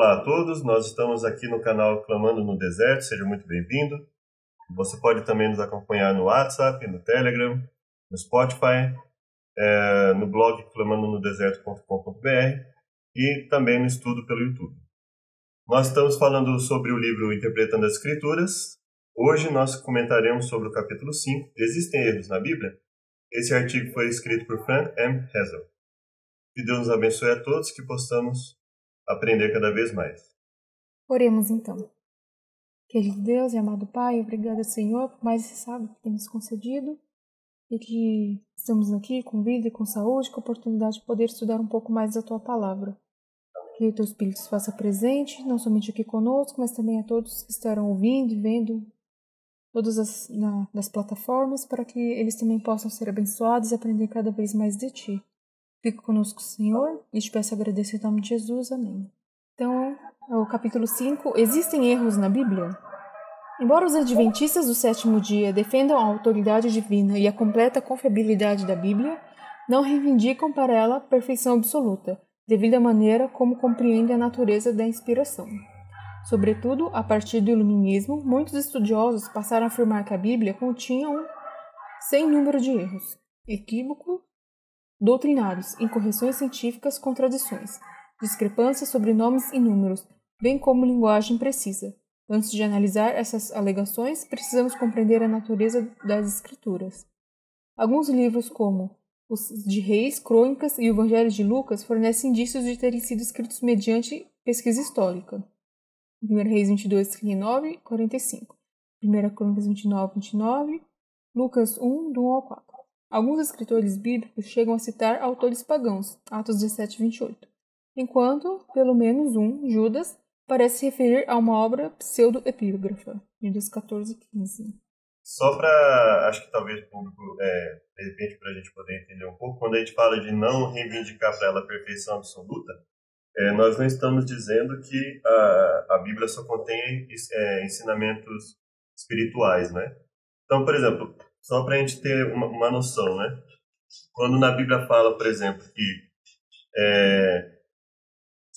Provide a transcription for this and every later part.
Olá a todos, nós estamos aqui no canal Clamando no Deserto, seja muito bem-vindo. Você pode também nos acompanhar no WhatsApp, no Telegram, no Spotify, é, no blog clamandonodeserto.com.br e também no estudo pelo YouTube. Nós estamos falando sobre o livro Interpretando as Escrituras. Hoje nós comentaremos sobre o capítulo 5, Existem Erros na Bíblia? Esse artigo foi escrito por Frank M. Hazel. Que Deus nos abençoe a todos, que possamos aprender cada vez mais. Oremos então. Querido Deus e amado Pai, obrigada, Senhor, por mais esse sábado que tem nos concedido e que estamos aqui com vida e com saúde, com a oportunidade de poder estudar um pouco mais da Tua palavra. Que o Teu Espírito se faça presente, não somente aqui conosco, mas também a todos que estarão ouvindo e vendo todas as na, nas plataformas, para que eles também possam ser abençoados e aprender cada vez mais de Ti. Fica conosco, Senhor, e te peço agradecer em nome de Jesus. Amém. Então, o capítulo 5. Existem erros na Bíblia? Embora os adventistas do sétimo dia defendam a autoridade divina e a completa confiabilidade da Bíblia, não reivindicam para ela perfeição absoluta, devido à maneira como compreendem a natureza da inspiração. Sobretudo, a partir do Iluminismo, muitos estudiosos passaram a afirmar que a Bíblia continha um sem número de erros, equívocos doutrinários, incorreções científicas, contradições, discrepâncias sobre nomes e números, bem como linguagem precisa. Antes de analisar essas alegações, precisamos compreender a natureza das escrituras. Alguns livros, como os de Reis, Crônicas e o Evangelho de Lucas, fornecem indícios de terem sido escritos mediante pesquisa histórica. 1 Reis 22, 39 e 45. 1 Crônicas 29, 29. Lucas 1, do 1 ao 4. Alguns escritores bíblicos chegam a citar autores pagãos, Atos 17, 28, enquanto, pelo menos um, Judas, parece se referir a uma obra pseudo-epígrafa, Judas 14, 15. Só para, acho que talvez o público, é, de repente, para a gente poder entender um pouco, quando a gente fala de não reivindicar para ela a perfeição absoluta, é, nós não estamos dizendo que a, a Bíblia só contém é, ensinamentos espirituais, né? Então, por exemplo, só para a gente ter uma, uma, noção, né? Quando na Bíblia fala, por exemplo, que é,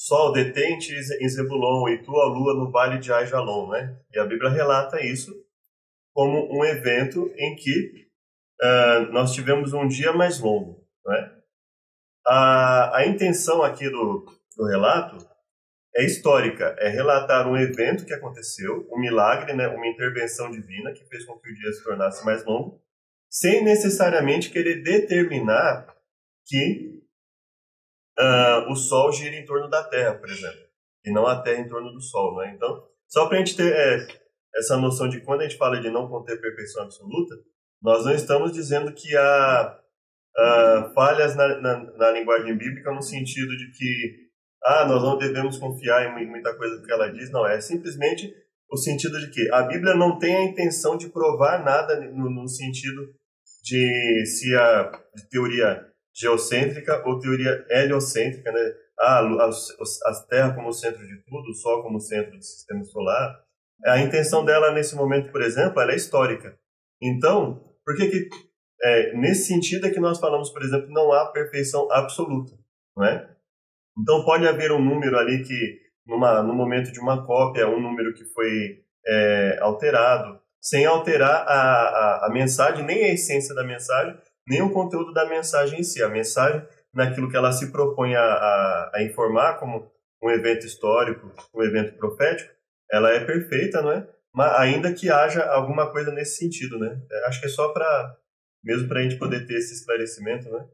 Sol detente em Zebulon e tua lua no vale de Aijalon, né? E a Bíblia relata isso como um evento em que uh, nós tivemos um dia mais longo, né? A, a intenção aqui do, do relato é histórica, é relatar um evento que aconteceu, um milagre, né, uma intervenção divina que fez com que o dia se tornasse mais longo, sem necessariamente querer determinar que uh, o Sol gira em torno da Terra, por exemplo, e não a Terra em torno do Sol. Né? Então, só para a gente ter é, essa noção de quando a gente fala de não conter perfeição absoluta, nós não estamos dizendo que há uh, falhas na, na, na linguagem bíblica no sentido de que ah, nós não devemos confiar em muita coisa que ela diz. Não, é simplesmente o sentido de que a Bíblia não tem a intenção de provar nada no, no sentido de se a de teoria geocêntrica ou teoria heliocêntrica, né? Ah, a, Terra como centro de tudo, o Sol como centro do sistema solar. A intenção dela nesse momento, por exemplo, ela é histórica. Então, por que que é, nesse sentido é que nós falamos, por exemplo, não há perfeição absoluta, não é? Então pode haver um número ali que, numa, no momento de uma cópia, um número que foi é, alterado, sem alterar a, a, a mensagem, nem a essência da mensagem, nem o conteúdo da mensagem em si. A mensagem, naquilo que ela se propõe a, a, a informar como um evento histórico, um evento profético, ela é perfeita, não é? Mas ainda que haja alguma coisa nesse sentido, né? É, acho que é só para mesmo para a gente poder ter esse esclarecimento, né?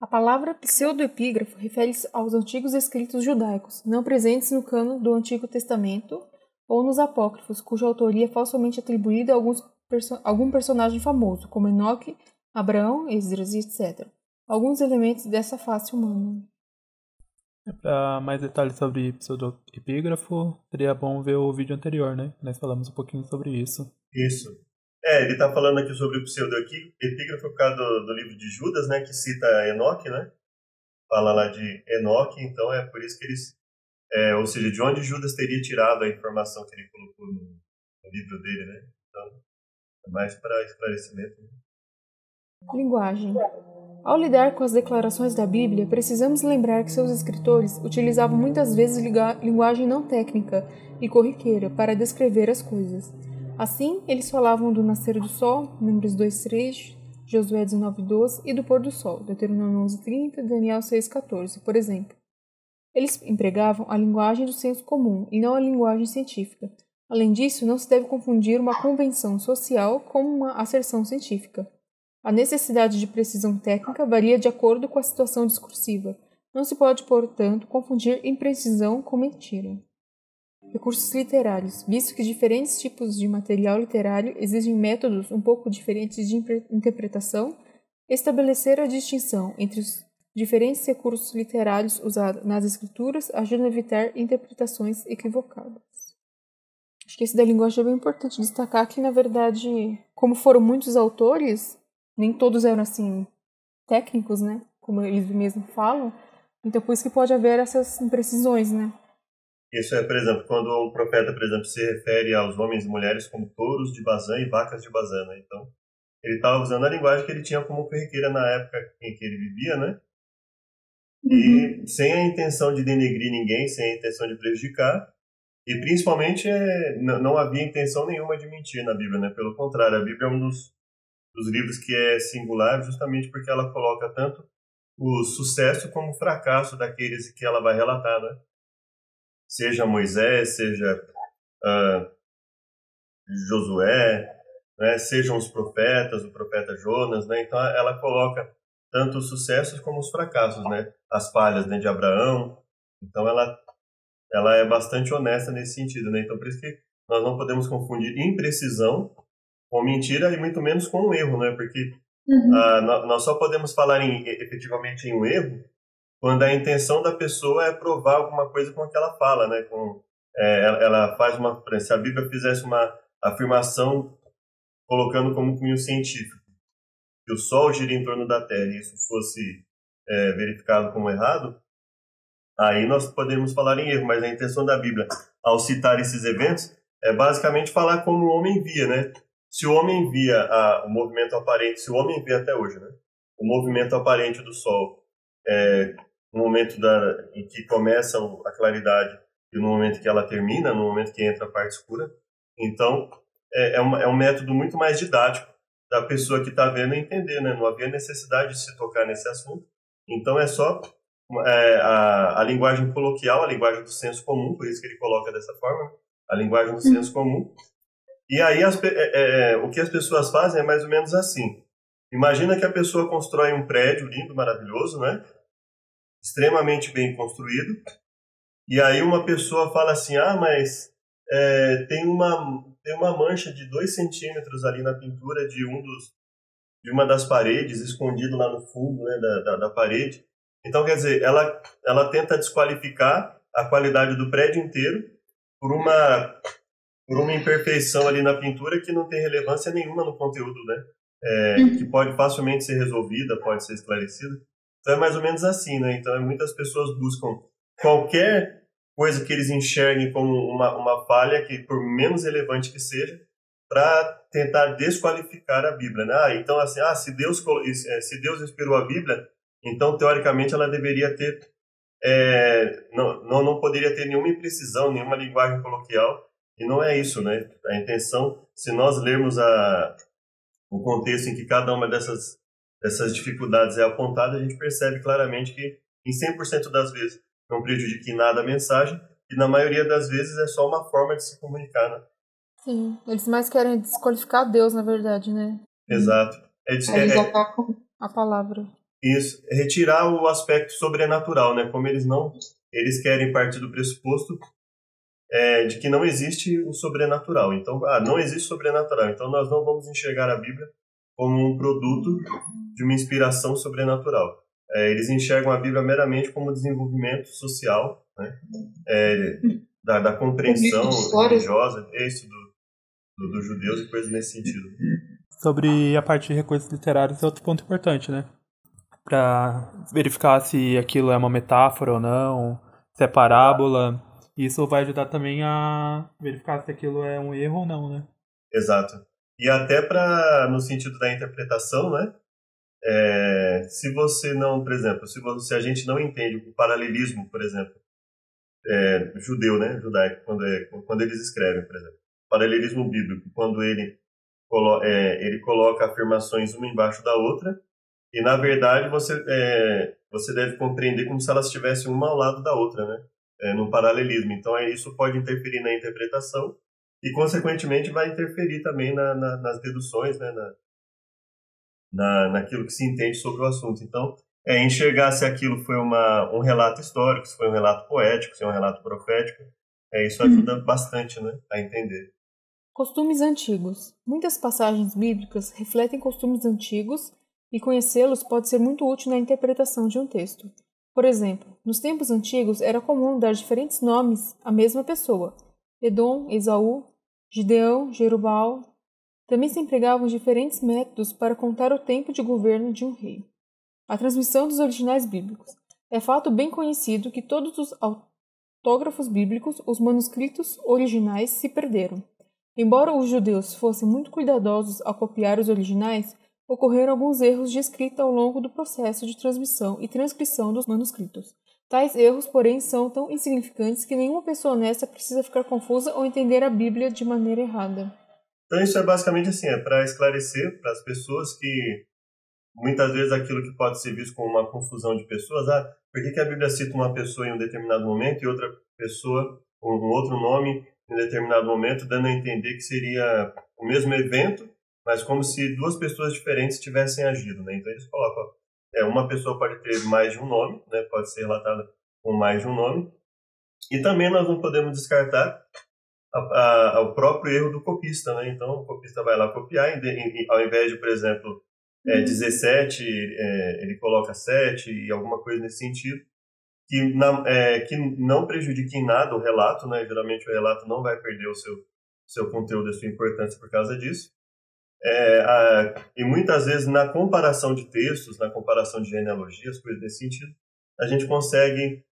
A palavra pseudoepígrafo refere-se aos antigos escritos judaicos, não presentes no cano do Antigo Testamento ou nos apócrifos, cuja autoria é falsamente atribuída a alguns perso algum personagem famoso, como Enoque, Abraão, Esdras, etc. Alguns elementos dessa face humana. É, Para mais detalhes sobre pseudoepígrafo, seria bom ver o vídeo anterior, né? Nós falamos um pouquinho sobre isso. Isso. É, ele está falando aqui sobre o pseudo-epígrafo por causa do, do, livro de Judas, né, que cita Enoque, né? Fala lá de Enoque, então é por isso que eles... É, ou seja, de onde Judas teria tirado a informação que ele colocou no, no livro dele, né? Então, é mais para esclarecimento. Né? Linguagem. Ao lidar com as declarações da Bíblia, precisamos lembrar que seus escritores utilizavam muitas vezes linguagem não técnica e corriqueira para descrever as coisas. Assim, eles falavam do nascer do sol, Números 2:3, Josué 19:12 e do pôr do sol, Deuteronômio 11:30, Daniel 6:14, por exemplo. Eles empregavam a linguagem do senso comum e não a linguagem científica. Além disso, não se deve confundir uma convenção social com uma asserção científica. A necessidade de precisão técnica varia de acordo com a situação discursiva. Não se pode, portanto, confundir imprecisão com mentira. Recursos literários. Visto que diferentes tipos de material literário exigem métodos um pouco diferentes de interpretação, estabelecer a distinção entre os diferentes recursos literários usados nas escrituras ajuda a evitar interpretações equivocadas. Acho que esse da linguagem é bem importante destacar que, na verdade, como foram muitos autores, nem todos eram assim técnicos, né? Como eles mesmos falam. Então, por isso que pode haver essas imprecisões, né? Isso é, por exemplo, quando um profeta, por exemplo, se refere aos homens e mulheres como touros de Bazã e vacas de Bazã, né? Então, ele estava usando a linguagem que ele tinha como corriqueira na época em que ele vivia, né? E uhum. sem a intenção de denegrir ninguém, sem a intenção de prejudicar, e principalmente é, não havia intenção nenhuma de mentir na Bíblia, né? Pelo contrário, a Bíblia é um dos dos livros que é singular justamente porque ela coloca tanto o sucesso como o fracasso daqueles que ela vai relatar, né? Seja Moisés, seja uh, Josué, né? sejam os profetas, o profeta Jonas, né? Então ela coloca tanto os sucessos como os fracassos, né? As falhas né, de Abraão. Então ela ela é bastante honesta nesse sentido, né? Então por isso que nós não podemos confundir imprecisão com mentira e muito menos com um erro, né? Porque uhum. Ah, nós só podemos falar em, efetivamente em um erro quando a intenção da pessoa é provar alguma coisa com o que ela fala, né? Com, é, ela faz uma, se a Bíblia fizesse uma afirmação colocando como cunho científico que o Sol gira em torno da Terra e isso fosse é, verificado como errado, aí nós podemos falar em erro, mas a intenção da Bíblia, ao citar esses eventos, é basicamente falar como o homem via, né? Se o homem via a, o movimento aparente, se o homem vê até hoje, né, o movimento aparente do Sol é, no momento da, em que começa a claridade e no momento que ela termina, no momento que entra a parte escura, então é, é, uma, é um método muito mais didático da pessoa que está vendo entender, né? Não havia necessidade de se tocar nesse assunto. Então é só é, a, a linguagem coloquial, a linguagem do senso comum, por isso que ele coloca dessa forma, a linguagem do senso comum, e aí as, é, é, é, o que as pessoas fazem é mais ou menos assim. Imagina que a pessoa constrói um prédio lindo, maravilhoso, né? Extremamente bem construído. E aí uma pessoa fala assim, ah, mas é, tem, uma, tem uma mancha de dois centímetros ali na pintura de um dos de uma das paredes, escondido lá no fundo né, da, da, da parede. Então, quer dizer, ela, ela tenta desqualificar a qualidade do prédio inteiro por uma por uma imperfeição ali na pintura que não tem relevância nenhuma no conteúdo, né? É, uhum. que pode facilmente ser resolvida, pode ser esclarecida. Então é mais ou menos assim, né? Então muitas pessoas buscam qualquer coisa que eles enxerguem como uma, uma falha, que por menos relevante que seja, para tentar desqualificar a Bíblia, né? Ah, então assim, ah, se Deus é, se Deus inspirou a Bíblia, então teoricamente ela deveria ter é, não, não, não poderia ter nenhuma imprecisão, nenhuma linguagem coloquial, e não é isso, né? A intenção, se nós lermos a, o contexto em que cada uma dessas, dessas dificuldades é apontada, a gente percebe claramente que, em 100% das vezes, não prejudica em nada a mensagem, e na maioria das vezes é só uma forma de se comunicar, né? Sim, eles mais querem desqualificar Deus, na verdade, né? Exato. É, é, é, a palavra. Isso, retirar o aspecto sobrenatural, né? Como eles não, eles querem partir do pressuposto é, de que não existe o sobrenatural. Então, ah, não existe sobrenatural. Então, nós não vamos enxergar a Bíblia como um produto de uma inspiração sobrenatural. É, eles enxergam a Bíblia meramente como desenvolvimento social, né? É, da, da, compreensão religiosa, isso do, do, dos judeus e coisas nesse sentido. Sobre a parte de recursos literários é outro ponto importante, né? Para verificar se aquilo é uma metáfora ou não, se é parábola, isso vai ajudar também a verificar se aquilo é um erro ou não, né? Exato. E até para no sentido da interpretação, né? é, se você não, por exemplo, se, você, se a gente não entende o paralelismo, por exemplo, é, judeu, né, judaico, quando, é, quando eles escrevem, por exemplo, paralelismo bíblico, quando ele, colo, é, ele coloca afirmações uma embaixo da outra, e na verdade você, é, você deve compreender como se elas estivessem uma ao lado da outra, né, é, no paralelismo. Então é, isso pode interferir na interpretação e, consequentemente, vai interferir também na, na, nas deduções, né, na, na, naquilo que se entende sobre o assunto. Então, é enxergar se aquilo foi uma, um relato histórico, se foi um relato poético, se é um relato profético. É, isso ajuda uhum. bastante né, a entender. Costumes antigos. Muitas passagens bíblicas refletem costumes antigos e conhecê-los pode ser muito útil na interpretação de um texto. Por exemplo, nos tempos antigos era comum dar diferentes nomes à mesma pessoa: Edom, Esaú, Gideão, Jerubal, também se empregavam diferentes métodos para contar o tempo de governo de um rei. A transmissão dos originais bíblicos. É fato bem conhecido que todos os autógrafos bíblicos, os manuscritos originais, se perderam. Embora os judeus fossem muito cuidadosos ao copiar os originais, ocorreram alguns erros de escrita ao longo do processo de transmissão e transcrição dos manuscritos. Tais erros, porém, são tão insignificantes que nenhuma pessoa honesta precisa ficar confusa ou entender a Bíblia de maneira errada. Então isso é basicamente assim, é para esclarecer para as pessoas que muitas vezes aquilo que pode ser visto como uma confusão de pessoas, ah, por que, que a Bíblia cita uma pessoa em um determinado momento e outra pessoa com um outro nome em um determinado momento, dando a entender que seria o mesmo evento, mas como se duas pessoas diferentes tivessem agido, né? Então eles colocam, é, uma pessoa pode ter mais de um nome, né? Pode ser relatada com mais de um nome. E também nós não podemos descartar a, a, o próprio erro do copista, né? Então o copista vai lá copiar, em, em, ao invés de, por exemplo, é, 17, uhum. é, ele coloca 7 e alguma coisa nesse sentido, que, na, é, que não prejudique em nada o relato, né? Geralmente o relato não vai perder o seu, seu conteúdo, a sua importância por causa disso. É, a, e muitas vezes na comparação de textos, na comparação de genealogias, coisas nesse sentido, a gente consegue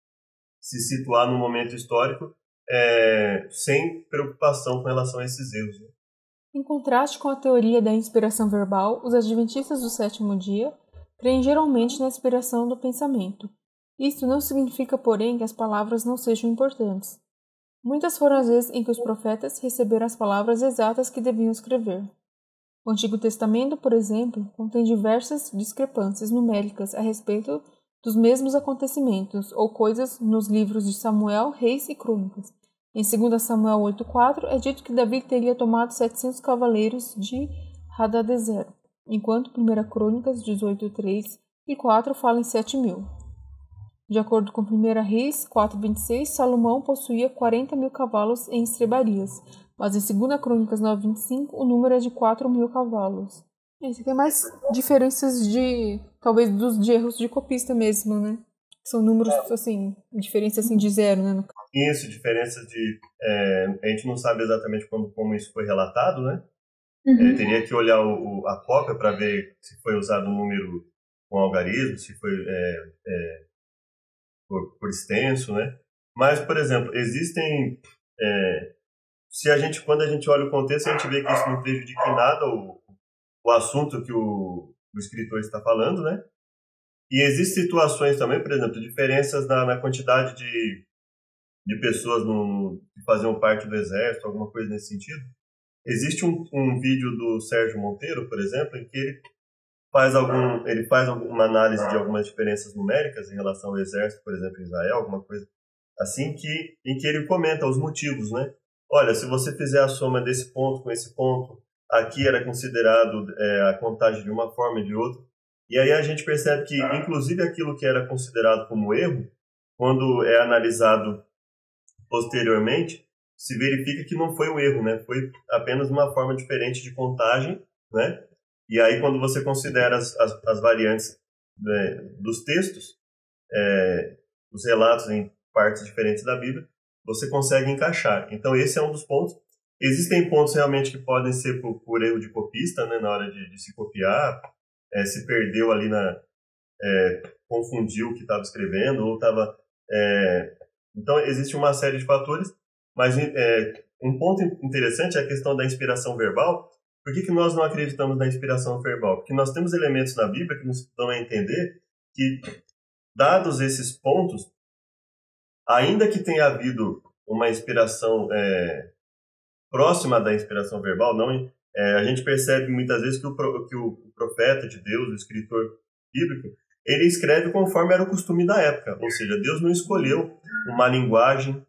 se situar num momento histórico é, sem preocupação com relação a esses erros. Né? Em contraste com a teoria da inspiração verbal, os adventistas do sétimo dia creem geralmente na inspiração do pensamento. Isto não significa, porém, que as palavras não sejam importantes. Muitas foram as vezes em que os profetas receberam as palavras exatas que deviam escrever. O Antigo Testamento, por exemplo, contém diversas discrepâncias numéricas a respeito dos mesmos acontecimentos ou coisas nos livros de Samuel, Reis e Crônicas. Em 2 Samuel 8,4 é dito que Davi teria tomado 700 cavaleiros de Hadadezer, enquanto 1 Crônicas 18,3 e 4 fala em 7 mil. De acordo com 1 Reis 4,26, Salomão possuía 40 mil cavalos em estrebarias, mas em 2 Crônicas 9,25 o número é de 4 mil cavalos. Esse tem mais diferenças de, talvez, dos de erros de copista mesmo, né? São números, é. assim, diferenças assim de zero, né? No... Isso, diferenças de... É, a gente não sabe exatamente como, como isso foi relatado, né? Uhum. É, teria que olhar o, o, a cópia para ver se foi usado um número com algarismo, se foi é, é, por, por, extenso, né? Mas, por exemplo, existem... É, se a gente, quando a gente olha o contexto, a gente vê que isso não prejudica em nada o, o assunto que o, o escritor está falando, né? E existem situações também, por exemplo, diferenças na, na quantidade de, de pessoas no, que faziam parte do exército, alguma coisa nesse sentido. Existe um, um vídeo do Sérgio Monteiro, por exemplo, em que ele faz algum ele faz uma análise de algumas diferenças numéricas em relação ao exército, por exemplo, em Israel, alguma coisa assim que em que ele comenta os motivos, né? Olha, se você fizer a soma desse ponto com esse ponto, aqui era considerado é, a contagem de uma forma e de outra. E aí a gente percebe que, inclusive, aquilo que era considerado como erro, quando é analisado posteriormente, se verifica que não foi um erro, né? Foi apenas uma forma diferente de contagem, né? E aí, quando você considera as, as, as variantes né, dos textos, é, os relatos em partes diferentes da Bíblia, você consegue encaixar. Então, esse é um dos pontos. Existem pontos realmente que podem ser por, por erro de copista, né, na hora de, de se copiar, é, se perdeu ali na. É, confundiu o que estava escrevendo, ou estava. É, então, existe uma série de fatores, mas é, um ponto interessante é a questão da inspiração verbal, Por que, que nós não acreditamos na inspiração verbal? Porque nós temos elementos na Bíblia que nos dão a entender que, dados esses pontos, ainda que tenha havido uma inspiração é, próxima da inspiração verbal, não, é, a gente percebe muitas vezes que o, que o profeta de Deus, o escritor bíblico, ele escreve conforme era o costume da época, ou seja, Deus não escolheu uma linguagem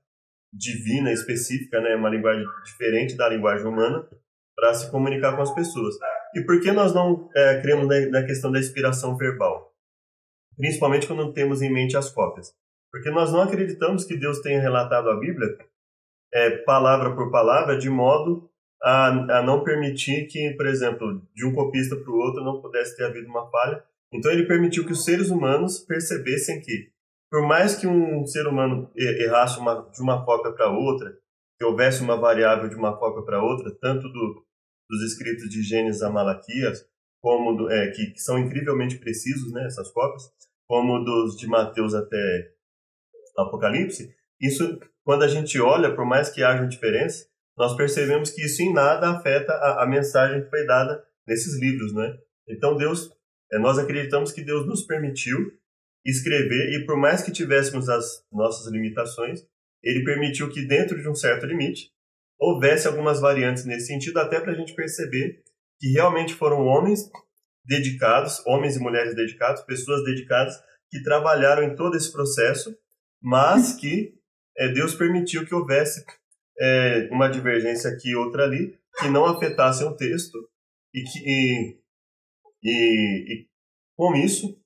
divina específica, né, uma linguagem diferente da linguagem humana, para se comunicar com as pessoas. E por que nós não é, cremos na, na questão da inspiração verbal? Principalmente quando temos em mente as cópias. Porque nós não acreditamos que Deus tenha relatado a Bíblia é, palavra por palavra de modo a, a não permitir que, por exemplo, de um copista para o outro não pudesse ter havido uma falha. Então ele permitiu que os seres humanos percebessem que, por mais que um ser humano errasse uma, de uma cópia para outra, que houvesse uma variável de uma cópia para outra, tanto do, dos escritos de Gênesis a Malaquias, como do, é, que, que, são incrivelmente precisos, né, essas cópias, como dos de Mateus até Apocalipse, isso, quando a gente olha, por mais que haja diferença, nós percebemos que isso em nada afeta a, a mensagem que foi dada nesses livros, né? Então Deus, é, nós acreditamos que Deus nos permitiu escrever e por mais que tivéssemos as nossas limitações, ele permitiu que dentro de um certo limite houvesse algumas variantes nesse sentido, até para a gente perceber que realmente foram homens dedicados, homens e mulheres dedicados, pessoas dedicadas que trabalharam em todo esse processo, mas que é, Deus permitiu que houvesse é, uma divergência aqui e outra ali, que não afetasse o texto e que e, e, e com isso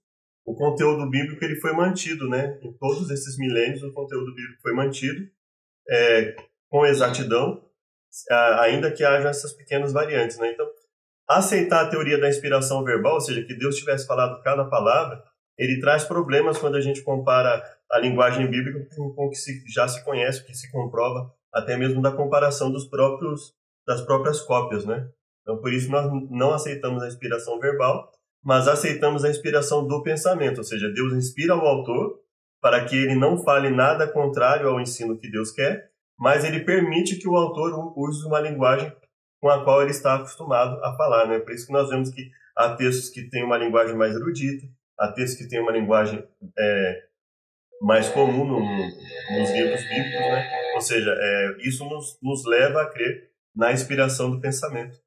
o conteúdo bíblico ele foi mantido, né? Em todos esses milênios, o conteúdo bíblico foi mantido é, com exatidão, ainda que haja essas pequenas variantes, né? Então, aceitar a teoria da inspiração verbal, ou seja, que Deus tivesse falado cada palavra, ele traz problemas quando a gente compara a linguagem bíblica com, o que se, já se conhece, o que se comprova, até mesmo da comparação dos próprios das próprias cópias, né? Então, por isso nós não aceitamos a inspiração verbal, mas aceitamos a inspiração do pensamento, ou seja, Deus inspira o autor para que ele não fale nada contrário ao ensino que Deus quer, mas ele permite que o autor use uma linguagem com a qual ele está acostumado a falar. Né? Por isso que nós vemos que há textos que têm uma linguagem mais erudita, há textos que têm uma linguagem é, mais comum no, nos livros bíblicos, né? ou seja, é, isso nos, nos leva a crer na inspiração do pensamento.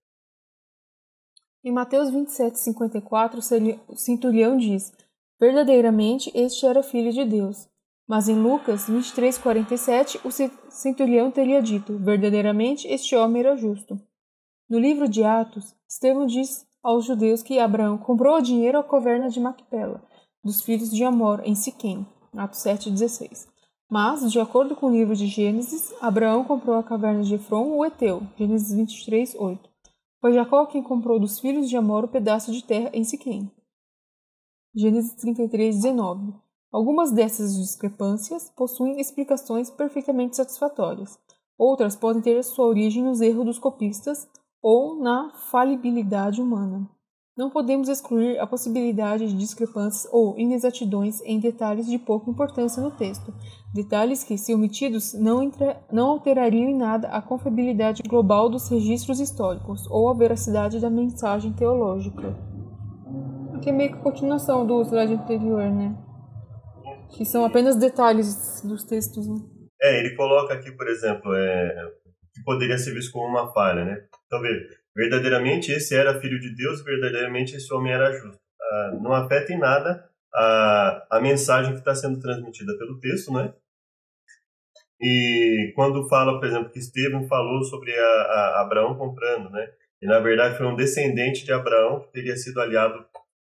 Em Mateus 27, 54, o centurião diz: Verdadeiramente este era filho de Deus. Mas em Lucas 23, 47, o centurião teria dito: Verdadeiramente este homem era justo. No livro de Atos, Estevão diz aos judeus que Abraão comprou o dinheiro à caverna de Macpela, dos filhos de Amor, em Siquém. Atos 7,16. Mas, de acordo com o livro de Gênesis, Abraão comprou a caverna de Efron, o Eteu. Gênesis 23, 8. Foi Jacó quem comprou dos filhos de Amor o pedaço de terra em Siquém. Gênesis 33, 19. Algumas dessas discrepâncias possuem explicações perfeitamente satisfatórias. Outras podem ter sua origem nos erros dos copistas ou na falibilidade humana. Não podemos excluir a possibilidade de discrepâncias ou inexatidões em detalhes de pouca importância no texto, detalhes que, se omitidos, não, entra, não alterariam em nada a confiabilidade global dos registros históricos ou a veracidade da mensagem teológica. Aqui é meio que continuação do slide anterior, né? Que são apenas detalhes dos textos, né? É, ele coloca aqui, por exemplo, é, que poderia ser visto como uma falha, né? Então, veja, Verdadeiramente esse era filho de Deus, verdadeiramente esse homem era justo. Ah, não afeta em nada a, a mensagem que está sendo transmitida pelo texto, né? E quando fala, por exemplo, que Estevão falou sobre a, a Abraão comprando, né? E na verdade foi um descendente de Abraão que teria sido aliado,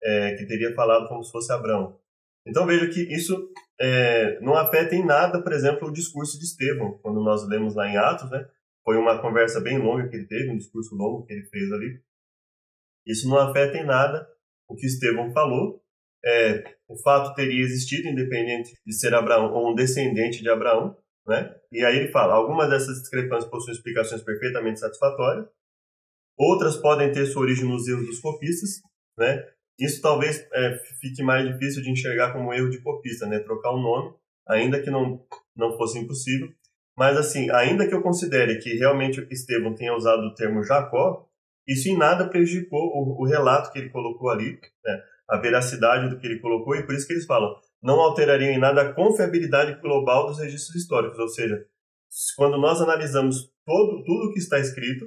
é, que teria falado como se fosse Abraão. Então veja que isso é, não afeta em nada, por exemplo, o discurso de Estevão, quando nós lemos lá em Atos, né? Foi uma conversa bem longa que ele teve, um discurso longo que ele fez ali. Isso não afeta em nada o que Estevão falou. É, o fato teria existido, independente de ser Abraão ou um descendente de Abraão. Né? E aí ele fala: algumas dessas discrepâncias possuem explicações perfeitamente satisfatórias, outras podem ter sua origem nos erros dos copistas. Né? Isso talvez é, fique mais difícil de enxergar como erro de copista, né? trocar o um nome, ainda que não, não fosse impossível. Mas, assim, ainda que eu considere que realmente Estevão tenha usado o termo Jacó, isso em nada prejudicou o, o relato que ele colocou ali, né, a veracidade do que ele colocou, e por isso que eles falam, não alterariam em nada a confiabilidade global dos registros históricos, ou seja, quando nós analisamos todo, tudo que está escrito,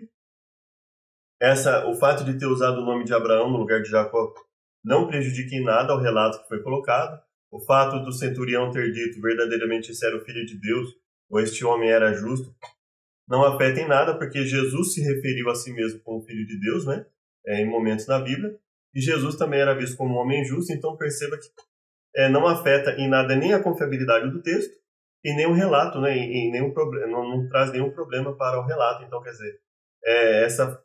essa, o fato de ter usado o nome de Abraão no lugar de Jacó não prejudica em nada o relato que foi colocado. O fato do centurião ter dito verdadeiramente esse era o filho de Deus, ou este homem era justo, não afeta em nada, porque Jesus se referiu a si mesmo como filho de Deus, né? É, em momentos na Bíblia. E Jesus também era visto como um homem justo, então perceba que é, não afeta em nada nem a confiabilidade do texto e nem o relato, né? E, e nenhum problema, não, não, traz nenhum problema para o relato. Então, quer dizer, é, essa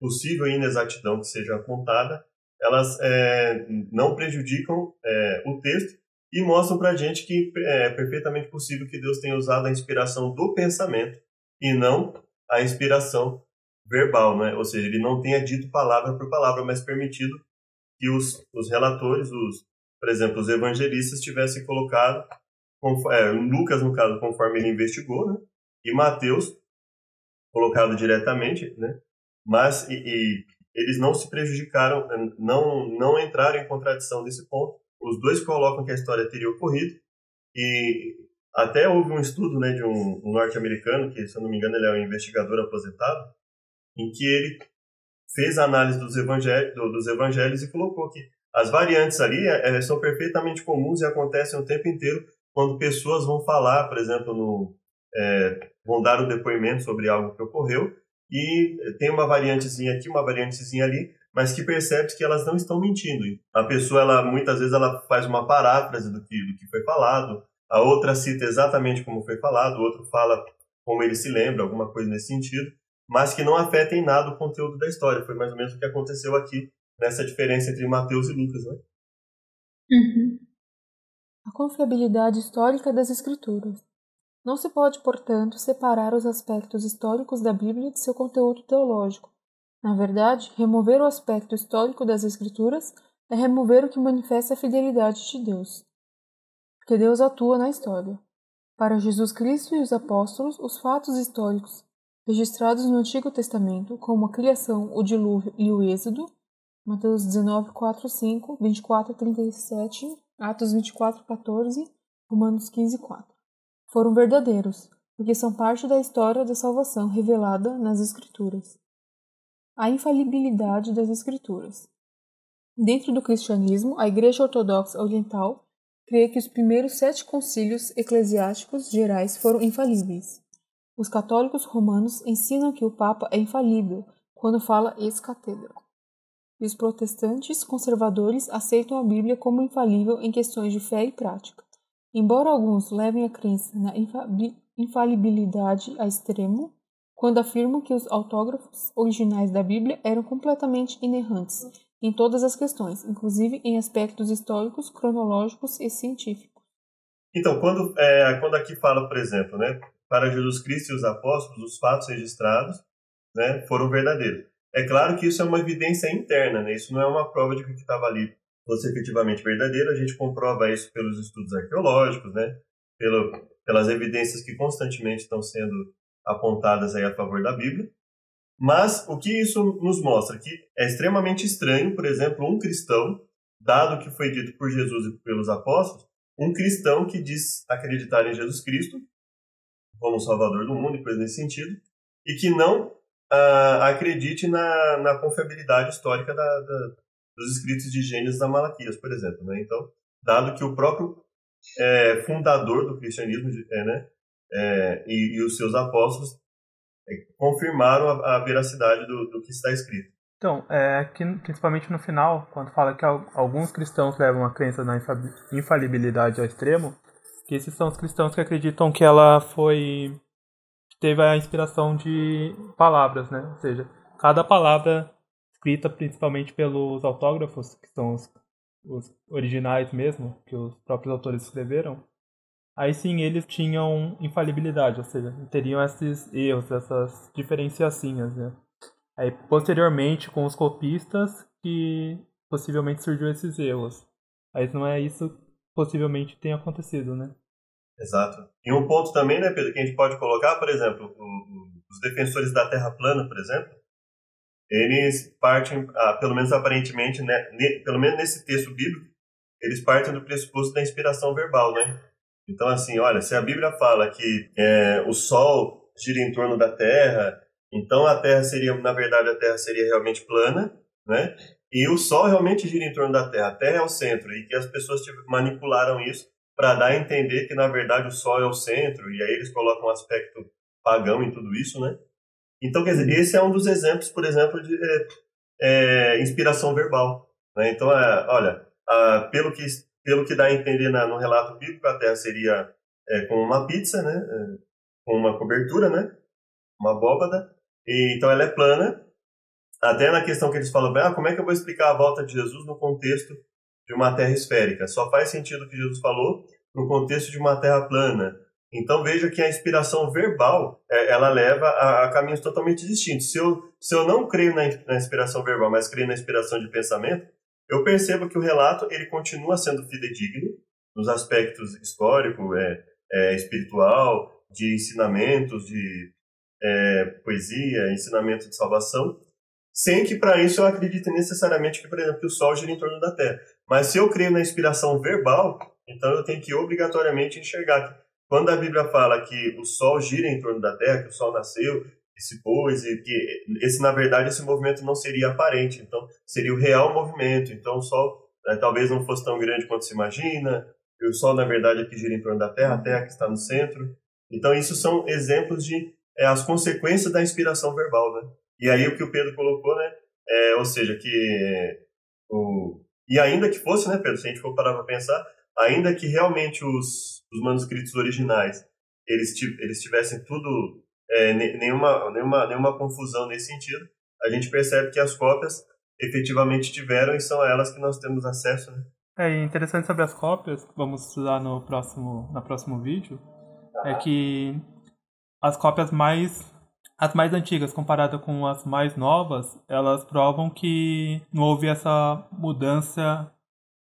possível inexatidão que seja apontada, elas é, não prejudicam é, o texto e mostram para a gente que é perfeitamente possível que Deus tenha usado a inspiração do pensamento e não a inspiração verbal, né? ou seja, ele não tenha dito palavra por palavra, mas permitido que os, os relatores, os, por exemplo, os evangelistas tivessem colocado, é, Lucas, no caso, conforme ele investigou, né? e Mateus, colocado diretamente, né? mas e, e eles não se prejudicaram, não, não entraram em contradição nesse ponto. Os dois colocam que a história teria ocorrido e até houve um estudo né, de um, um norte-americano, que se eu não me engano ele é um investigador aposentado, em que ele fez a análise dos, evangelhos, dos evangelhos e colocou que as variantes ali é, são perfeitamente comuns e acontecem o tempo inteiro quando pessoas vão falar, por exemplo, no, é, vão dar um depoimento sobre algo que ocorreu e tem uma variantezinha aqui, uma variantezinha ali, mas que percebe que elas não estão mentindo. A pessoa, ela muitas vezes, ela faz uma paráfrase do que, do que foi falado, a outra cita exatamente como foi falado, o outro fala como ele se lembra, alguma coisa nesse sentido, mas que não afeta em nada o conteúdo da história. Foi mais ou menos o que aconteceu aqui, nessa diferença entre Mateus e Lucas, né? Uhum. A confiabilidade histórica das Escrituras. Não se pode, portanto, separar os aspectos históricos da Bíblia de seu conteúdo teológico. Na verdade, remover o aspecto histórico das Escrituras é remover o que manifesta a fidelidade de Deus. Porque Deus atua na história. Para Jesus Cristo e os apóstolos, os fatos históricos registrados no Antigo Testamento, como a criação, o dilúvio e o êxodo, Mateus 19, 4, 5, 24, 37, Atos 24, 14, Romanos 15, 4 foram verdadeiros, porque são parte da história da salvação revelada nas Escrituras. A infalibilidade das Escrituras. Dentro do cristianismo, a Igreja Ortodoxa Oriental crê que os primeiros sete concílios eclesiásticos gerais foram infalíveis. Os católicos romanos ensinam que o Papa é infalível quando fala ex cathedra. E os protestantes conservadores aceitam a Bíblia como infalível em questões de fé e prática. Embora alguns levem a crença na infalibilidade a extremo, quando afirmam que os autógrafos originais da Bíblia eram completamente inerrantes em todas as questões, inclusive em aspectos históricos, cronológicos e científicos. Então, quando, é, quando aqui fala, por exemplo, né, para Jesus Cristo e os apóstolos, os fatos registrados né, foram verdadeiros. É claro que isso é uma evidência interna, né? isso não é uma prova de que o que estava ali fosse efetivamente verdadeiro. A gente comprova isso pelos estudos arqueológicos, né? Pelo, pelas evidências que constantemente estão sendo apontadas aí a favor da Bíblia. Mas o que isso nos mostra? Que é extremamente estranho, por exemplo, um cristão, dado que foi dito por Jesus e pelos apóstolos, um cristão que diz acreditar em Jesus Cristo como Salvador do mundo e coisa nesse sentido, e que não ah, acredite na, na confiabilidade histórica da, da, dos escritos de Gênesis a Malaquias, por exemplo. Né? Então, dado que o próprio é, fundador do cristianismo é, né, é, e, e, os seus apóstolos é, confirmaram a, a veracidade do, do, que está escrito. Então, é que, principalmente no final, quando fala que alguns cristãos levam a crença na infalibilidade ao extremo, que esses são os cristãos que acreditam que ela foi teve a inspiração de palavras, né? Ou seja, cada palavra escrita principalmente pelos autógrafos, que são os, os originais mesmo, que os próprios autores escreveram, aí sim eles tinham infalibilidade, ou seja, teriam esses erros, essas diferenciações, né? Aí posteriormente com os copistas que possivelmente surgiu esses erros. Aí não é isso possivelmente tenha acontecido, né? Exato. E um ponto também, né, Pedro, que a gente pode colocar, por exemplo, os defensores da Terra plana, por exemplo, eles partem, ah, pelo menos aparentemente, né, pelo menos nesse texto bíblico, eles partem do pressuposto da inspiração verbal, né? Então, assim, olha, se a Bíblia fala que é, o Sol gira em torno da Terra, então a Terra seria, na verdade, a Terra seria realmente plana, né? E o Sol realmente gira em torno da Terra. A Terra é o centro e que as pessoas tipo, manipularam isso para dar a entender que na verdade o Sol é o centro e aí eles colocam um aspecto pagão em tudo isso, né? Então, quer dizer, esse é um dos exemplos, por exemplo, de é, é, inspiração verbal. Né? Então, é, olha, a, pelo que pelo que dá a entender na, no relato bíblico, a Terra seria é, uma pizza, né? É, com uma cobertura, né? Uma abóbada. E, então, ela é plana até na questão que eles falam, ah, como é que eu vou explicar a volta de Jesus no contexto de uma terra esférica? Só faz sentido o que Jesus falou no contexto de uma terra plana. Então veja que a inspiração verbal é, ela leva a, a, caminhos totalmente distintos. Se eu, se eu não creio na, na inspiração verbal, mas creio na inspiração de pensamento, eu percebo que o relato ele continua sendo fidedigno nos aspectos histórico, é, é espiritual, de ensinamentos, de é, poesia, ensinamento de salvação, sem que para isso eu acredite necessariamente que, por exemplo, que o Sol gira em torno da Terra. Mas se eu creio na inspiração verbal, então eu tenho que obrigatoriamente enxergar que quando a Bíblia fala que o Sol gira em torno da Terra, que o Sol nasceu e se pôs, e que esse, na verdade, esse movimento não seria aparente, então seria o real movimento. Então o Sol né, talvez não fosse tão grande quanto se imagina, o Sol, na verdade, é que gira em torno da Terra, a Terra que está no centro. Então, isso são exemplos de é, as consequências da inspiração verbal, né? E aí o que o Pedro colocou, né? É, ou seja, que o e ainda que fosse, né, Pedro, se a gente for parar para pensar, ainda que realmente os, os manuscritos originais eles, eles tivessem tudo é, nenhuma nenhuma nenhuma confusão nesse sentido, a gente percebe que as cópias efetivamente tiveram e são elas que nós temos acesso, né? É interessante sobre as cópias, vamos estudar no próximo, no próximo vídeo, é que as cópias mais as mais antigas comparadas com as mais novas, elas provam que não houve essa mudança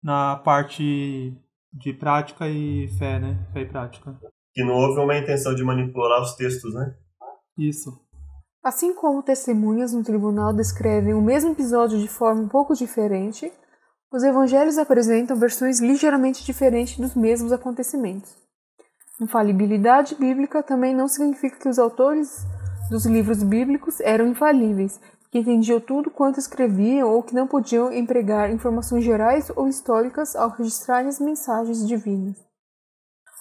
na parte de prática e fé, né? Fé e prática. Que não houve uma intenção de manipular os textos, né? Isso. Assim como testemunhas no tribunal descrevem o mesmo episódio de forma um pouco diferente, os evangelhos apresentam versões ligeiramente diferentes dos mesmos acontecimentos. Infalibilidade bíblica também não significa que os autores dos livros bíblicos eram infalíveis, que entendiam tudo quanto escreviam ou que não podiam empregar informações gerais ou históricas ao registrarem as mensagens divinas.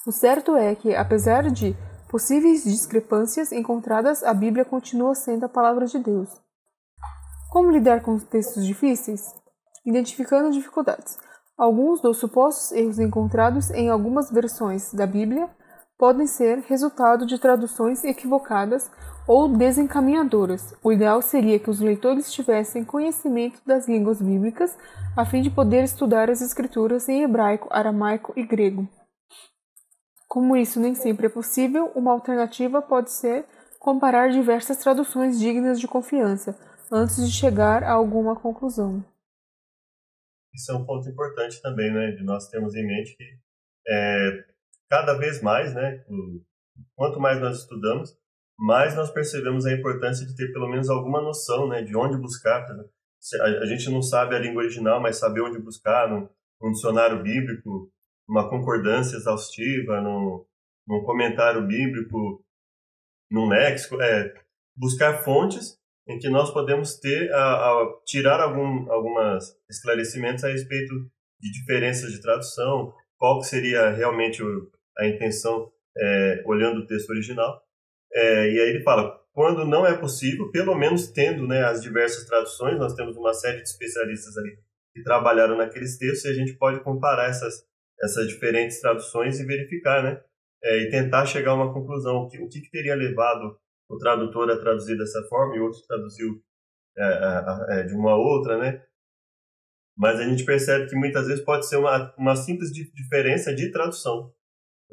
O certo é que, apesar de possíveis discrepâncias encontradas, a Bíblia continua sendo a palavra de Deus. Como lidar com textos difíceis? Identificando dificuldades. Alguns dos supostos erros encontrados em algumas versões da Bíblia podem ser resultado de traduções equivocadas ou desencaminhadoras. O ideal seria que os leitores tivessem conhecimento das línguas bíblicas a fim de poder estudar as escrituras em hebraico, aramaico e grego. Como isso nem sempre é possível, uma alternativa pode ser comparar diversas traduções dignas de confiança antes de chegar a alguma conclusão. Isso é um ponto importante também, né, de nós termos em mente que é, cada vez mais, né, quanto mais nós estudamos, mais nós percebemos a importância de ter pelo menos alguma noção, né, de onde buscar. A gente não sabe a língua original, mas saber onde buscar, num dicionário bíblico, numa concordância exaustiva, num, num comentário bíblico, num léxico, é buscar fontes em que nós podemos ter a, a tirar algum algumas esclarecimentos a respeito de diferenças de tradução, qual seria realmente a intenção é, olhando o texto original. É, e aí ele fala, quando não é possível, pelo menos tendo né, as diversas traduções, nós temos uma série de especialistas ali que trabalharam naqueles textos e a gente pode comparar essas, essas diferentes traduções e verificar, né? É, e tentar chegar a uma conclusão. O que, o que, teria levado o tradutor a traduzir dessa forma e outro traduziu é, é, de uma outra, né? Mas a gente percebe que muitas vezes pode ser uma, uma simples diferença de tradução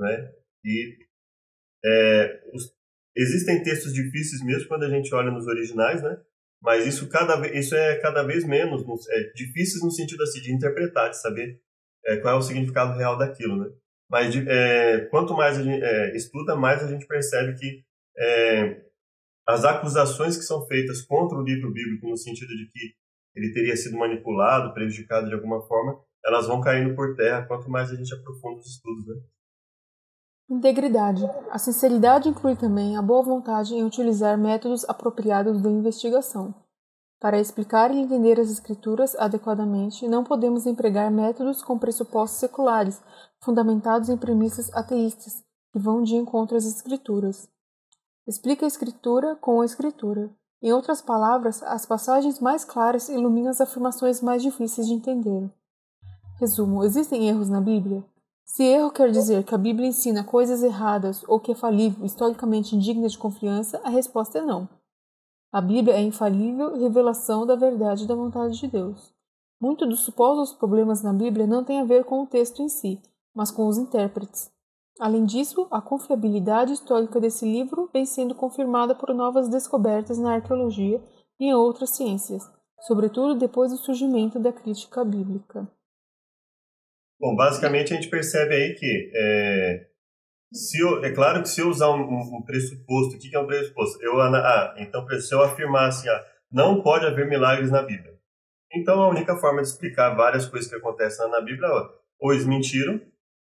né? E é, os, existem textos difíceis mesmo quando a gente olha nos originais, né? Mas isso cada isso é cada vez menos é, difíceis no sentido assim de interpretar, de saber é, qual é o significado real daquilo, né? Mas de, é, quanto mais a gente é, estuda, mais a gente percebe que é, as acusações que são feitas contra o livro bíblico, no sentido de que ele teria sido manipulado, prejudicado de alguma forma, elas vão caindo por terra quanto mais a gente aprofunda os estudos. Né? Integridade. A sinceridade inclui também a boa vontade em utilizar métodos apropriados da investigação. Para explicar e entender as Escrituras adequadamente, não podemos empregar métodos com pressupostos seculares, fundamentados em premissas ateístas, que vão de encontro às Escrituras. Explica a Escritura com a Escritura. Em outras palavras, as passagens mais claras iluminam as afirmações mais difíceis de entender. Resumo: existem erros na Bíblia? Se erro quer dizer que a Bíblia ensina coisas erradas ou que é falível, historicamente indigna de confiança, a resposta é não. A Bíblia é infalível revelação da verdade e da vontade de Deus. Muito dos supostos problemas na Bíblia não tem a ver com o texto em si, mas com os intérpretes. Além disso, a confiabilidade histórica desse livro vem sendo confirmada por novas descobertas na arqueologia e em outras ciências, sobretudo depois do surgimento da crítica bíblica. Bom, basicamente a gente percebe aí que é, se eu, é claro que se eu usar um, um pressuposto, o que é um pressuposto? Eu, ah, então se eu afirmar assim, ah, não pode haver milagres na Bíblia. Então a única forma de explicar várias coisas que acontecem na Bíblia é ou eles mentiram,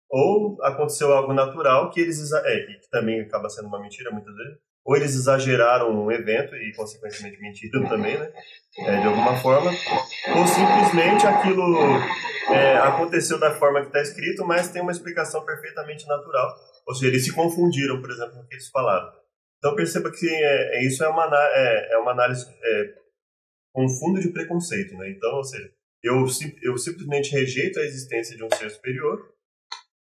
ou aconteceu algo natural que eles é, que também acaba sendo uma mentira muitas vezes, ou eles exageraram um evento e consequentemente mentiram também, né, é, de alguma forma, ou simplesmente aquilo é, aconteceu da forma que está escrito, mas tem uma explicação perfeitamente natural ou seja, eles se confundiram, por exemplo, no que eles falaram. Então perceba que é, é isso é uma, é, é uma análise é, com fundo de preconceito. Né? Então, ou seja, eu, eu simplesmente rejeito a existência de um ser superior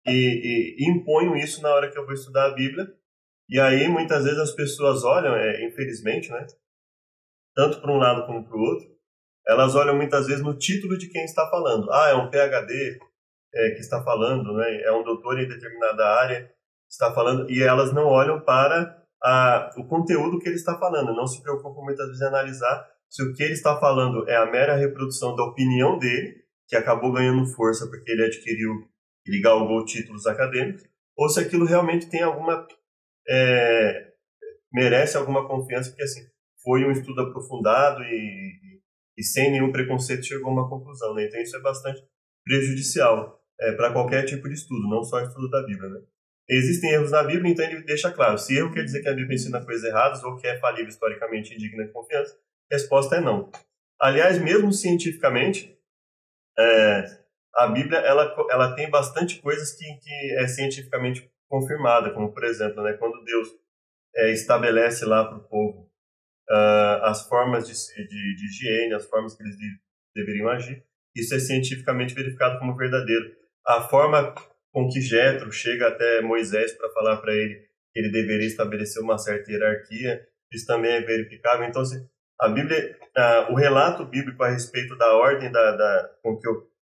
e, e, e imponho isso na hora que eu vou estudar a Bíblia. E aí, muitas vezes, as pessoas olham, é, infelizmente, né? tanto para um lado como para o outro, elas olham muitas vezes no título de quem está falando. Ah, é um PhD é, que está falando, né? é um doutor em determinada área está falando e elas não olham para a, o conteúdo que ele está falando, não se preocupam muitas vezes em analisar se o que ele está falando é a mera reprodução da opinião dele, que acabou ganhando força porque ele adquiriu, ele galgou títulos acadêmicos, ou se aquilo realmente tem alguma é, merece alguma confiança, porque assim foi um estudo aprofundado e, e, e sem nenhum preconceito chegou a uma conclusão, né? Então isso é bastante prejudicial é, para qualquer tipo de estudo, não só estudo da Bíblia, né? Existem erros na Bíblia, então ele deixa claro. Se erro quer dizer que a Bíblia ensina coisas erradas ou que é falível historicamente indigna de confiança, a resposta é não. Aliás, mesmo cientificamente, é, a Bíblia ela, ela tem bastante coisas que, que é cientificamente confirmada, como por exemplo, né, quando Deus é, estabelece lá para o povo uh, as formas de, de, de, higiene, as formas que eles de, deveriam agir, isso é cientificamente verificado como verdadeiro. A forma com que Jetro chega até Moisés para falar para ele que ele deveria estabelecer uma certa hierarquia, isso também é verificável. Então, se a Bíblia, o relato bíblico a respeito da ordem da, da com que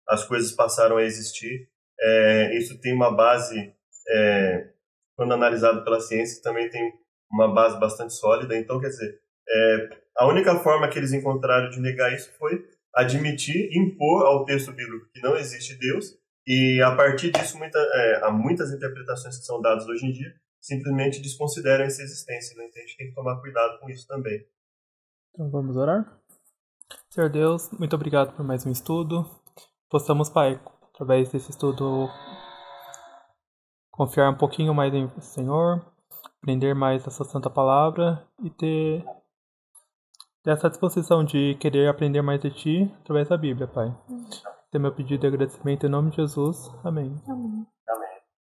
as coisas passaram a existir, é, isso tem uma base, é, quando analisado pela ciência, também tem uma base bastante sólida. Então, quer dizer, é, a única forma que eles encontraram de negar isso foi admitir, impor ao texto bíblico que não existe Deus e a partir disso, muita, é, há muitas interpretações que são dadas hoje em dia simplesmente desconsideram essa existência. Né? Então a gente tem que tomar cuidado com isso também. Então vamos orar? Senhor Deus, muito obrigado por mais um estudo. Possamos, Pai, através desse estudo, confiar um pouquinho mais em Senhor, aprender mais da Sua Santa Palavra e ter, ter essa disposição de querer aprender mais de Ti através da Bíblia, Pai. Tem meu pedido de agradecimento em nome de Jesus. Amém. Amém.